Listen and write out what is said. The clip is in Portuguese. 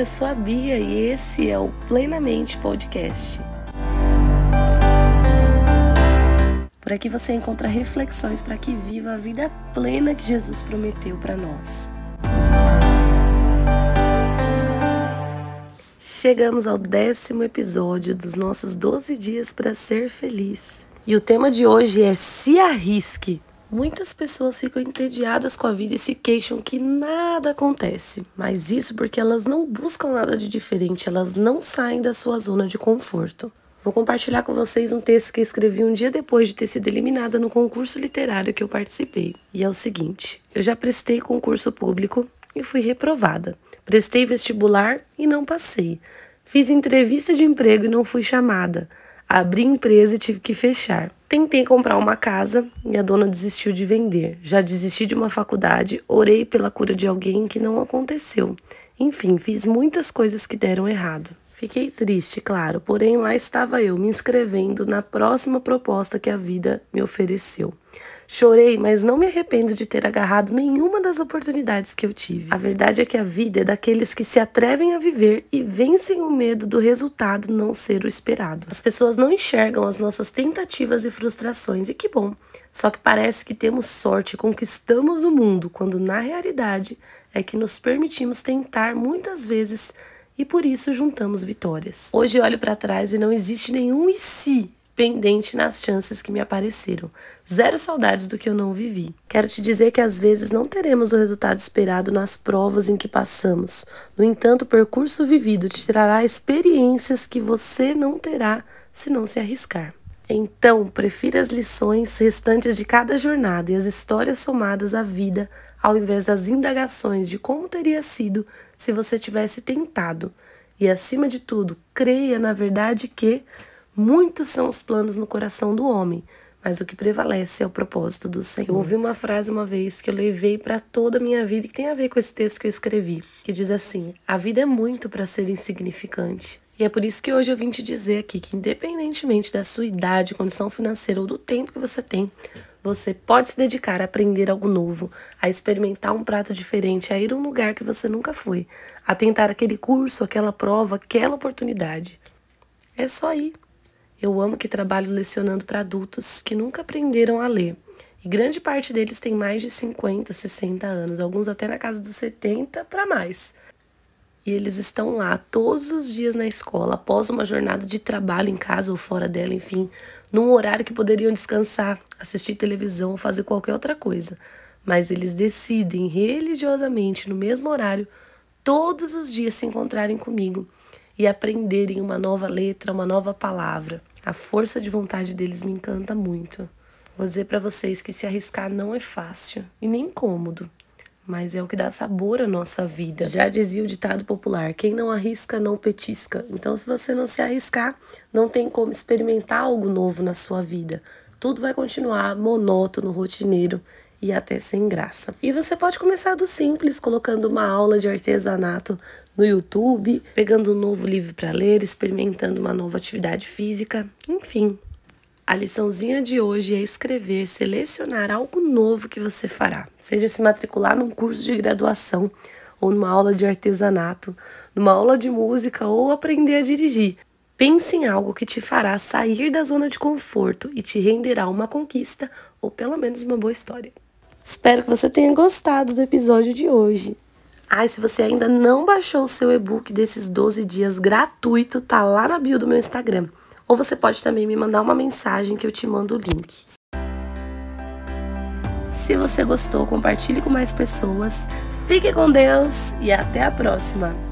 eu sou a Bia e esse é o Plenamente Podcast. Por aqui você encontra reflexões para que viva a vida plena que Jesus prometeu para nós. Chegamos ao décimo episódio dos nossos 12 dias para ser feliz. E o tema de hoje é se arrisque. Muitas pessoas ficam entediadas com a vida e se queixam que nada acontece. Mas isso porque elas não buscam nada de diferente, elas não saem da sua zona de conforto. Vou compartilhar com vocês um texto que escrevi um dia depois de ter sido eliminada no concurso literário que eu participei. E é o seguinte: eu já prestei concurso público e fui reprovada. Prestei vestibular e não passei. Fiz entrevista de emprego e não fui chamada. Abri empresa e tive que fechar. Tentei comprar uma casa e a dona desistiu de vender. Já desisti de uma faculdade, orei pela cura de alguém que não aconteceu. Enfim, fiz muitas coisas que deram errado. Fiquei triste, claro, porém lá estava eu me inscrevendo na próxima proposta que a vida me ofereceu. Chorei, mas não me arrependo de ter agarrado nenhuma das oportunidades que eu tive. A verdade é que a vida é daqueles que se atrevem a viver e vencem o medo do resultado não ser o esperado. As pessoas não enxergam as nossas tentativas e frustrações, e que bom. Só que parece que temos sorte conquistamos o mundo, quando na realidade é que nos permitimos tentar muitas vezes e por isso juntamos vitórias. Hoje olho para trás e não existe nenhum e se pendente nas chances que me apareceram. Zero saudades do que eu não vivi. Quero te dizer que às vezes não teremos o resultado esperado nas provas em que passamos. No entanto, o percurso vivido te trará experiências que você não terá se não se arriscar. Então, prefira as lições restantes de cada jornada e as histórias somadas à vida, ao invés das indagações de como teria sido se você tivesse tentado. E acima de tudo, creia na verdade que Muitos são os planos no coração do homem, mas o que prevalece é o propósito do Senhor. Eu ouvi uma frase uma vez que eu levei para toda a minha vida e que tem a ver com esse texto que eu escrevi, que diz assim: A vida é muito para ser insignificante. E é por isso que hoje eu vim te dizer aqui que, independentemente da sua idade, condição financeira ou do tempo que você tem, você pode se dedicar a aprender algo novo, a experimentar um prato diferente, a ir a um lugar que você nunca foi, a tentar aquele curso, aquela prova, aquela oportunidade. É só ir. Eu amo que trabalho lecionando para adultos que nunca aprenderam a ler. E grande parte deles tem mais de 50, 60 anos, alguns até na casa dos 70 para mais. E eles estão lá todos os dias na escola, após uma jornada de trabalho em casa ou fora dela, enfim, num horário que poderiam descansar, assistir televisão ou fazer qualquer outra coisa. Mas eles decidem religiosamente, no mesmo horário, todos os dias se encontrarem comigo e aprenderem uma nova letra, uma nova palavra. A força de vontade deles me encanta muito. Vou dizer para vocês que se arriscar não é fácil e nem cômodo, mas é o que dá sabor à nossa vida. Já dizia o ditado popular: quem não arrisca não petisca. Então, se você não se arriscar, não tem como experimentar algo novo na sua vida. Tudo vai continuar monótono, rotineiro e até sem graça. E você pode começar do simples, colocando uma aula de artesanato no YouTube, pegando um novo livro para ler, experimentando uma nova atividade física, enfim. A liçãozinha de hoje é escrever, selecionar algo novo que você fará, seja se matricular num curso de graduação ou numa aula de artesanato, numa aula de música ou aprender a dirigir. Pense em algo que te fará sair da zona de conforto e te renderá uma conquista ou pelo menos uma boa história. Espero que você tenha gostado do episódio de hoje. Ah, se você ainda não baixou o seu e-book desses 12 dias gratuito, tá lá na bio do meu Instagram. Ou você pode também me mandar uma mensagem que eu te mando o link. Se você gostou, compartilhe com mais pessoas. Fique com Deus e até a próxima.